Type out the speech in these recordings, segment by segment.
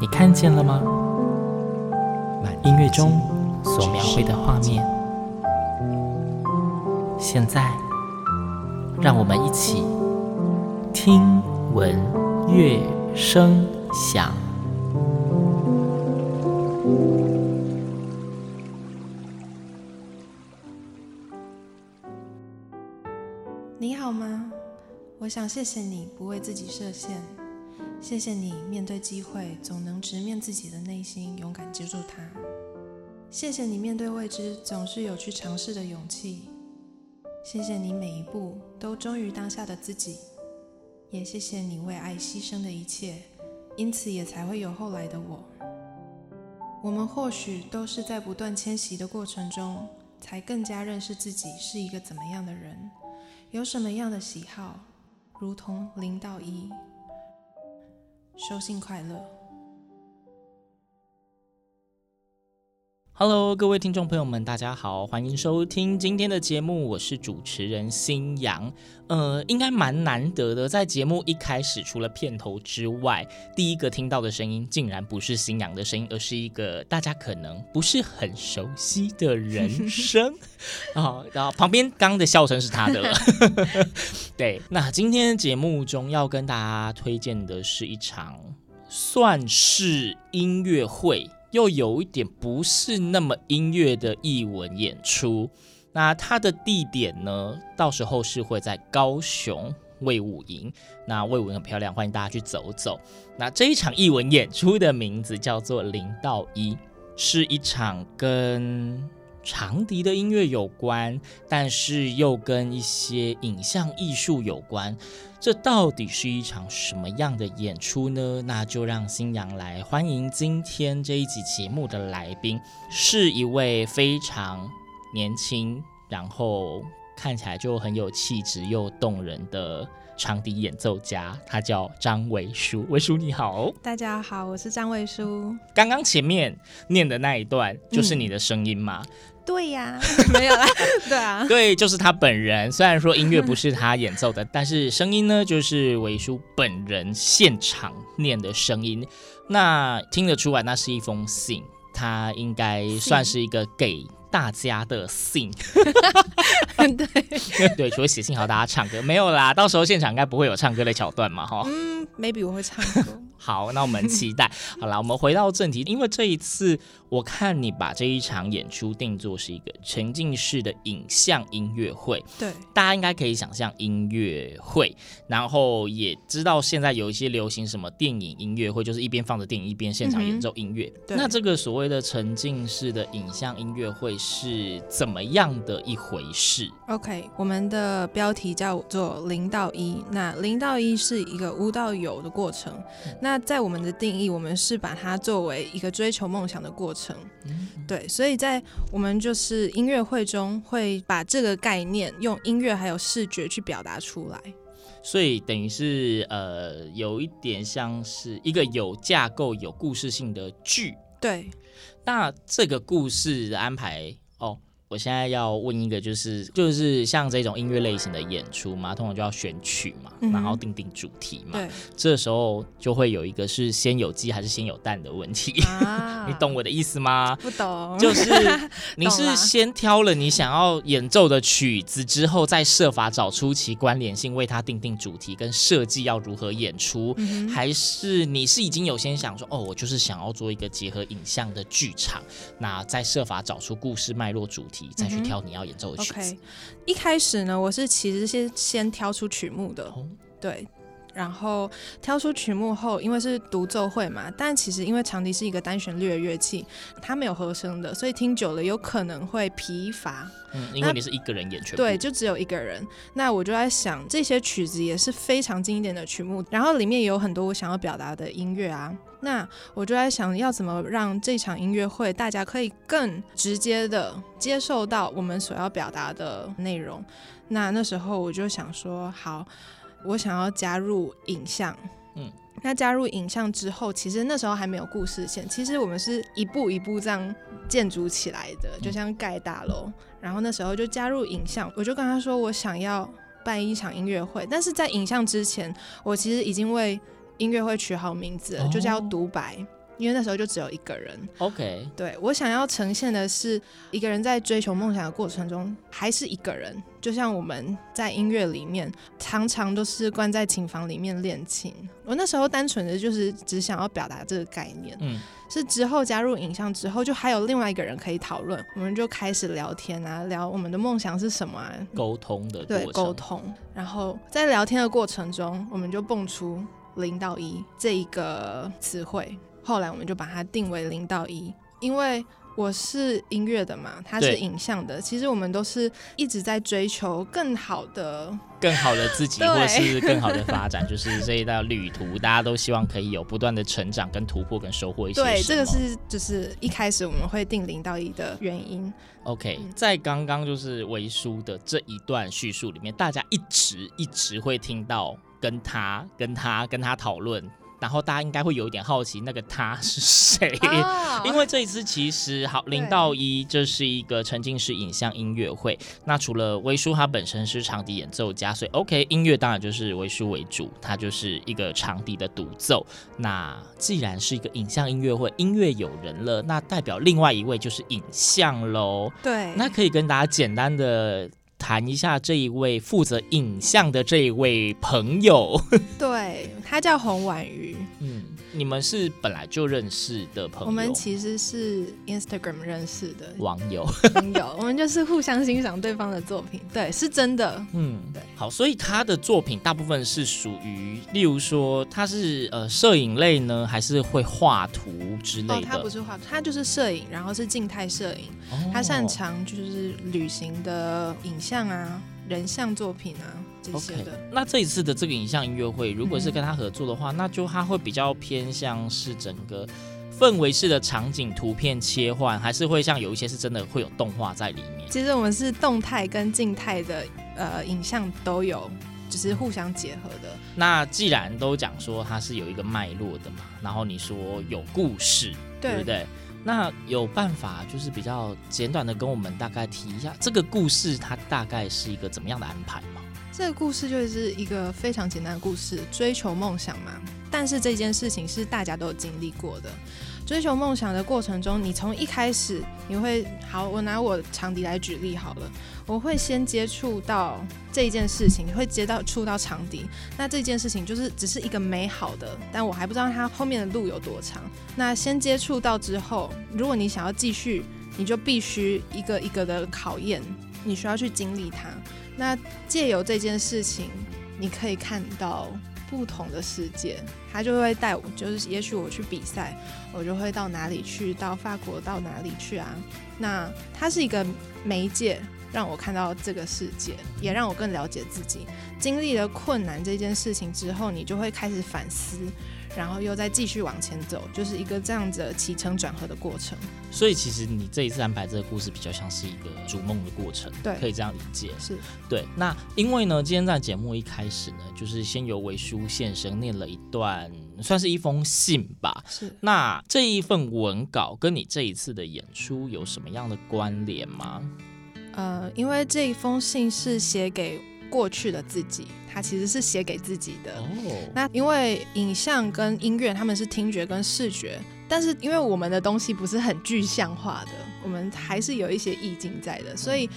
你看见了吗？音乐中所描绘的画面，现在，让我们一起听闻乐声响。你好吗？我想谢谢你不为自己设限，谢谢你面对机会总能直面自己的内心，勇敢接住它。谢谢你面对未知总是有去尝试的勇气。谢谢你每一步都忠于当下的自己，也谢谢你为爱牺牲的一切，因此也才会有后来的我。我们或许都是在不断迁徙的过程中，才更加认识自己是一个怎么样的人。有什么样的喜好，如同零到一，收信快乐。Hello，各位听众朋友们，大家好，欢迎收听今天的节目，我是主持人新阳。呃，应该蛮难得的，在节目一开始，除了片头之外，第一个听到的声音竟然不是新阳的声音，而是一个大家可能不是很熟悉的人声啊。然后旁边刚刚的笑声是他的了。对，那今天节目中要跟大家推荐的是一场算是音乐会。又有一点不是那么音乐的艺文演出，那它的地点呢，到时候是会在高雄魏武营。那魏武营很漂亮，欢迎大家去走走。那这一场艺文演出的名字叫做《零到一》，是一场跟长笛的音乐有关，但是又跟一些影像艺术有关。这到底是一场什么样的演出呢？那就让新阳来欢迎今天这一集节目的来宾，是一位非常年轻，然后看起来就很有气质又动人的长笛演奏家，他叫张维舒。维舒你好，大家好，我是张维舒。刚刚前面念的那一段就是你的声音吗？嗯对呀，没有啦，对啊，对，就是他本人。虽然说音乐不是他演奏的，但是声音呢，就是维叔本人现场念的声音。那听得出来，那是一封信，他应该算是一个给大家的信。对 对，除了写信，好大家唱歌没有啦。到时候现场应该不会有唱歌的桥段嘛，哈。嗯，maybe 我会唱歌。好，那我们期待。好了，我们回到正题，因为这一次我看你把这一场演出定做是一个沉浸式的影像音乐会。对，大家应该可以想象音乐会，然后也知道现在有一些流行什么电影音乐会，就是一边放着电影一边现场演奏音乐。对那这个所谓的沉浸式的影像音乐会是怎么样的一回事？OK，我们的标题叫做零到一。那零到一是一个无到有的过程。那在我们的定义，我们是把它作为一个追求梦想的过程。嗯，对，所以在我们就是音乐会中，会把这个概念用音乐还有视觉去表达出来。所以等于是呃，有一点像是一个有架构、有故事性的剧。对，那这个故事的安排哦。我现在要问一个，就是就是像这种音乐类型的演出嘛，通常就要选曲嘛，嗯、然后定定主题嘛。对，这时候就会有一个是先有鸡还是先有蛋的问题。啊、你懂我的意思吗？不懂。就是 你是先挑了你想要演奏的曲子之后，再设法找出其关联性，为它定定主题跟设计要如何演出，嗯、还是你是已经有先想说，哦，我就是想要做一个结合影像的剧场，那再设法找出故事脉络主题。再去挑你要演奏的曲子。嗯、okay, 一开始呢，我是其实先先挑出曲目的，哦、对，然后挑出曲目后，因为是独奏会嘛，但其实因为长笛是一个单旋律的乐器，它没有和声的，所以听久了有可能会疲乏。嗯，因为你是一个人演全。对，就只有一个人。那我就在想，这些曲子也是非常经典的曲目，然后里面也有很多我想要表达的音乐啊。那我就在想，要怎么让这场音乐会大家可以更直接的接受到我们所要表达的内容。那那时候我就想说，好，我想要加入影像。嗯，那加入影像之后，其实那时候还没有故事线，其实我们是一步一步这样建筑起来的，就像盖大楼。然后那时候就加入影像，我就跟他说，我想要办一场音乐会，但是在影像之前，我其实已经为音乐会取好名字了，就叫独白。哦因为那时候就只有一个人，OK，对，我想要呈现的是一个人在追求梦想的过程中还是一个人，就像我们在音乐里面常常都是关在琴房里面练琴。我那时候单纯的就是只想要表达这个概念，嗯，是之后加入影像之后，就还有另外一个人可以讨论，我们就开始聊天啊，聊我们的梦想是什么啊，沟通的对沟通，然后在聊天的过程中，我们就蹦出零到一这一个词汇。后来我们就把它定为零到一，因为我是音乐的嘛，他是影像的。其实我们都是一直在追求更好的、更好的自己，或是更好的发展。就是这一道旅途，大家都希望可以有不断的成长、跟突破、跟收获一些。对，这个是就是一开始我们会定零到一的原因。OK，在刚刚就是维书的这一段叙述里面，大家一直一直会听到跟他、跟他、跟他讨论。然后大家应该会有一点好奇，那个他是谁？Oh, 因为这一次其实好零到一，这是一个沉浸式影像音乐会。那除了为书他本身是长笛演奏家，所以 OK 音乐当然就是为书为主，他就是一个长笛的独奏。那既然是一个影像音乐会，音乐有人了，那代表另外一位就是影像喽。对，那可以跟大家简单的。谈一下这一位负责影像的这一位朋友，对，他叫洪婉瑜。嗯，你们是本来就认识的朋友？我们其实是 Instagram 认识的网友，网友，我们就是互相欣赏对方的作品。对，是真的。嗯，对。好，所以他的作品大部分是属于，例如说他是呃摄影类呢，还是会画图之类的？哦，他不是画图，他就是摄影，然后是静态摄影。哦，他擅长就是旅行的影。像啊，人像作品啊这些的。Okay, 那这一次的这个影像音乐会，如果是跟他合作的话，嗯、那就他会比较偏向是整个氛围式的场景图片切换，还是会像有一些是真的会有动画在里面。其实我们是动态跟静态的呃影像都有，只、就是互相结合的。那既然都讲说它是有一个脉络的嘛，然后你说有故事，对，对不对？那有办法，就是比较简短的跟我们大概提一下这个故事，它大概是一个怎么样的安排吗？这个故事就是一个非常简单的故事，追求梦想嘛。但是这件事情是大家都有经历过的。追求梦想的过程中，你从一开始你会好，我拿我长笛来举例好了，我会先接触到这一件事情，你会接到触到长笛，那这件事情就是只是一个美好的，但我还不知道它后面的路有多长。那先接触到之后，如果你想要继续，你就必须一个一个的考验，你需要去经历它。那借由这件事情，你可以看到。不同的世界，他就会带我，就是也许我去比赛，我就会到哪里去，到法国到哪里去啊？那它是一个媒介，让我看到这个世界，也让我更了解自己。经历了困难这件事情之后，你就会开始反思。然后又再继续往前走，就是一个这样子的起承转合的过程。所以其实你这一次安排这个故事，比较像是一个逐梦的过程，对，可以这样理解。是对。那因为呢，今天在节目一开始呢，就是先由为书现身念了一段，算是一封信吧。是。那这一份文稿跟你这一次的演出有什么样的关联吗？呃，因为这一封信是写给过去的自己。它其实是写给自己的。Oh. 那因为影像跟音乐，他们是听觉跟视觉，但是因为我们的东西不是很具象化的，我们还是有一些意境在的，所以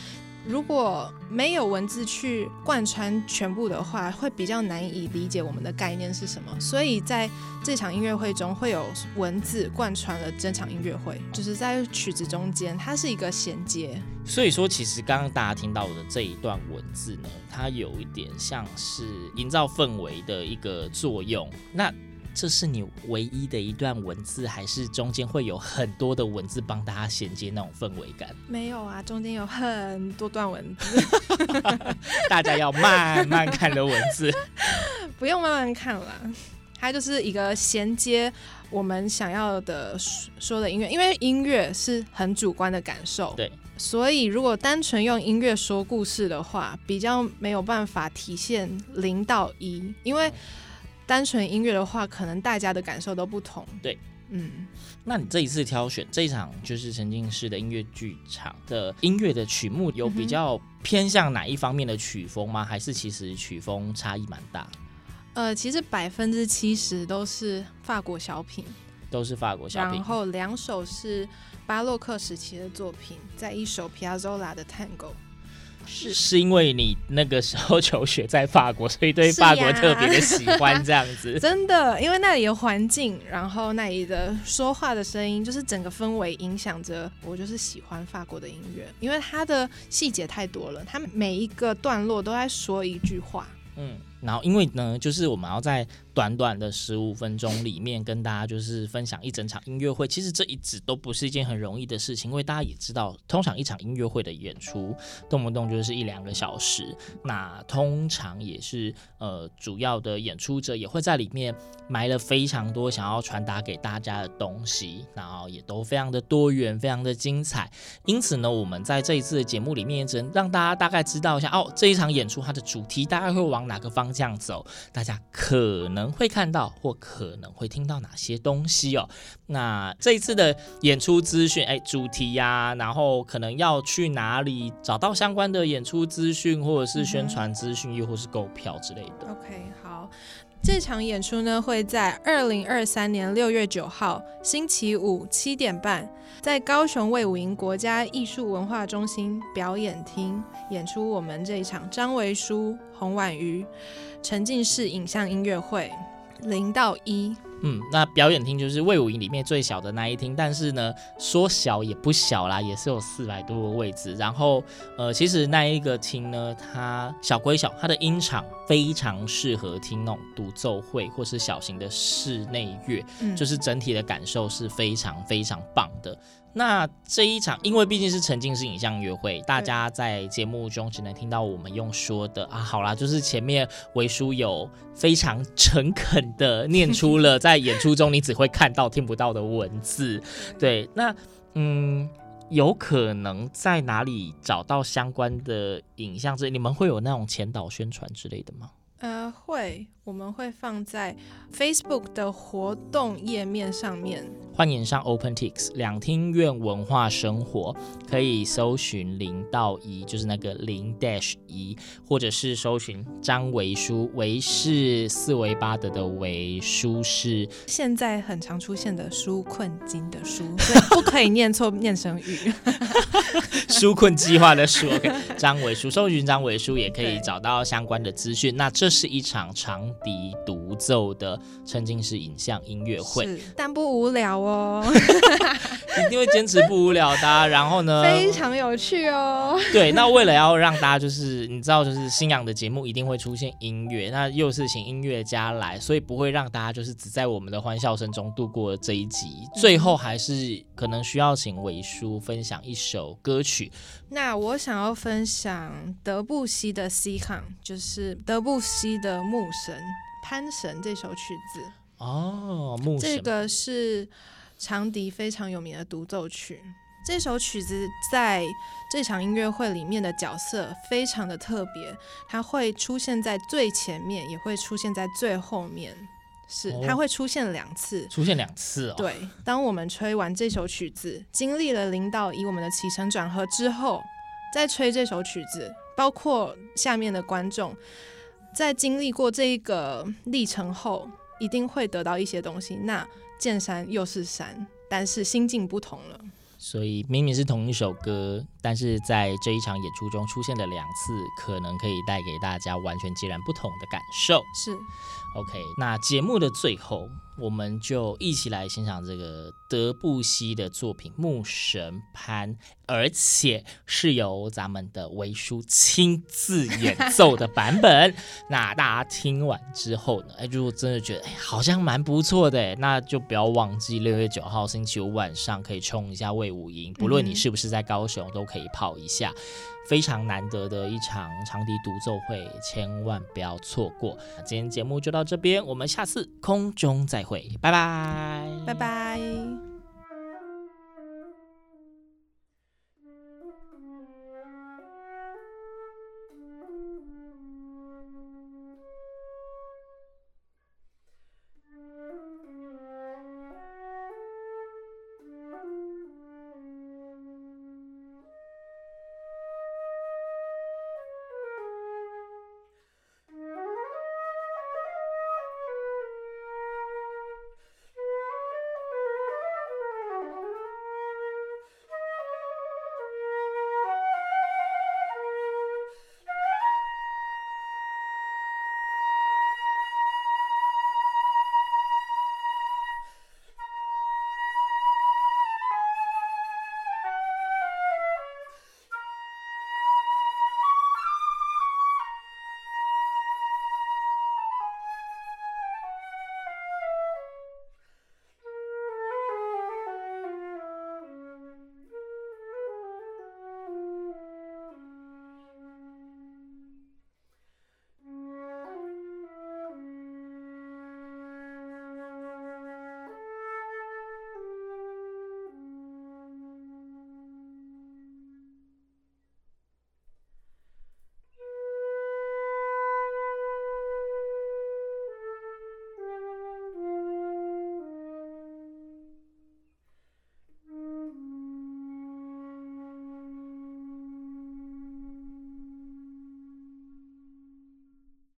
如果没有文字去贯穿全部的话，会比较难以理解我们的概念是什么。所以在这场音乐会中，会有文字贯穿了整场音乐会，就是在曲子中间，它是一个衔接。所以说，其实刚刚大家听到的这一段文字呢，它有一点像是营造氛围的一个作用。那这是你唯一的一段文字，还是中间会有很多的文字帮大家衔接那种氛围感？没有啊，中间有很多段文字，大家要慢慢看的文字，不用慢慢看了，它就是一个衔接我们想要的说的音乐，因为音乐是很主观的感受，对，所以如果单纯用音乐说故事的话，比较没有办法体现零到一，因为。单纯音乐的话，可能大家的感受都不同。对，嗯，那你这一次挑选这一场就是沉浸式的音乐剧场的音乐的曲目，有比较偏向哪一方面的曲风吗？还是其实曲风差异蛮大？呃，其实百分之七十都是法国小品，都是法国小品。然后两首是巴洛克时期的作品，在一首皮亚佐拉的探戈。是是因为你那个时候求学在法国，所以对法国特别的喜欢这样子。真的，因为那里的环境，然后那里的说话的声音，就是整个氛围影响着我，就是喜欢法国的音乐，因为它的细节太多了，它每一个段落都在说一句话。嗯。然后，因为呢，就是我们要在短短的十五分钟里面跟大家就是分享一整场音乐会。其实这一直都不是一件很容易的事情，因为大家也知道，通常一场音乐会的演出动不动就是一两个小时。那通常也是呃，主要的演出者也会在里面埋了非常多想要传达给大家的东西，然后也都非常的多元，非常的精彩。因此呢，我们在这一次的节目里面，只能让大家大概知道一下哦，这一场演出它的主题大概会往哪个方向。这样走，大家可能会看到或可能会听到哪些东西哦？那这一次的演出资讯，哎，主题呀、然后可能要去哪里找到相关的演出资讯，或者是宣传资讯，又或是购票之类的。OK，好，这场演出呢会在二零二三年六月九号星期五七点半，在高雄卫武营国家艺术文化中心表演厅演出。我们这一场张维书、洪婉瑜。沉浸式影像音乐会，零到一。嗯，那表演厅就是魏武营里面最小的那一厅，但是呢，说小也不小啦，也是有四百多个位置。然后，呃，其实那一个厅呢，它小归小，它的音场非常适合听那种独奏会或是小型的室内乐，就是整体的感受是非常非常棒的。那这一场，因为毕竟是沉浸式影像约会，大家在节目中只能听到我们用说的啊。好啦，就是前面维叔有非常诚恳的念出了在演出中你只会看到听不到的文字。对，那嗯，有可能在哪里找到相关的影像之类？你们会有那种前导宣传之类的吗？呃，会，我们会放在 Facebook 的活动页面上面。欢迎上 OpenTix 两厅院文化生活，可以搜寻零到一，就是那个零 dash 一，或者是搜寻张维书，维是四维八德的维，书是现在很常出现的书困金的书，所以不可以念错，念成语。书困计划的书，OK，张维书，搜寻张维书也可以找到相关的资讯。那这是一场长笛独奏的沉浸式影像音乐会，但不无聊哦。哦，一定会坚持不无聊的啊。然后呢，非常有趣哦。对，那为了要让大家就是你知道，就是新氧的节目一定会出现音乐，那又是请音乐家来，所以不会让大家就是只在我们的欢笑声中度过这一集。最后还是可能需要请伟叔分享一首歌曲。那我想要分享德布西的《西航》，就是德布西的《牧神》潘神这首曲子。哦，牧神，这个是。长笛非常有名的独奏曲，这首曲子在这场音乐会里面的角色非常的特别，它会出现在最前面，也会出现在最后面，是它会出现两次，出现两次哦。对，当我们吹完这首曲子，经历了领导以我们的起承转合之后，再吹这首曲子，包括下面的观众，在经历过这一个历程后，一定会得到一些东西。那见山又是山，但是心境不同了。所以明明是同一首歌，但是在这一场演出中出现了两次，可能可以带给大家完全截然不同的感受。是，OK。那节目的最后，我们就一起来欣赏这个德布西的作品《牧神潘》，而且是由咱们的维叔亲自演奏的版本。那大家听完之后呢，哎，如果真的觉得哎好像蛮不错的，那就不要忘记六月九号星期五晚上可以冲一下魏武营，不论你是不是在高雄，都可以跑一下。非常难得的一场长笛独奏会，千万不要错过。今天节目就到这边，我们下次空中再会，拜拜，拜拜。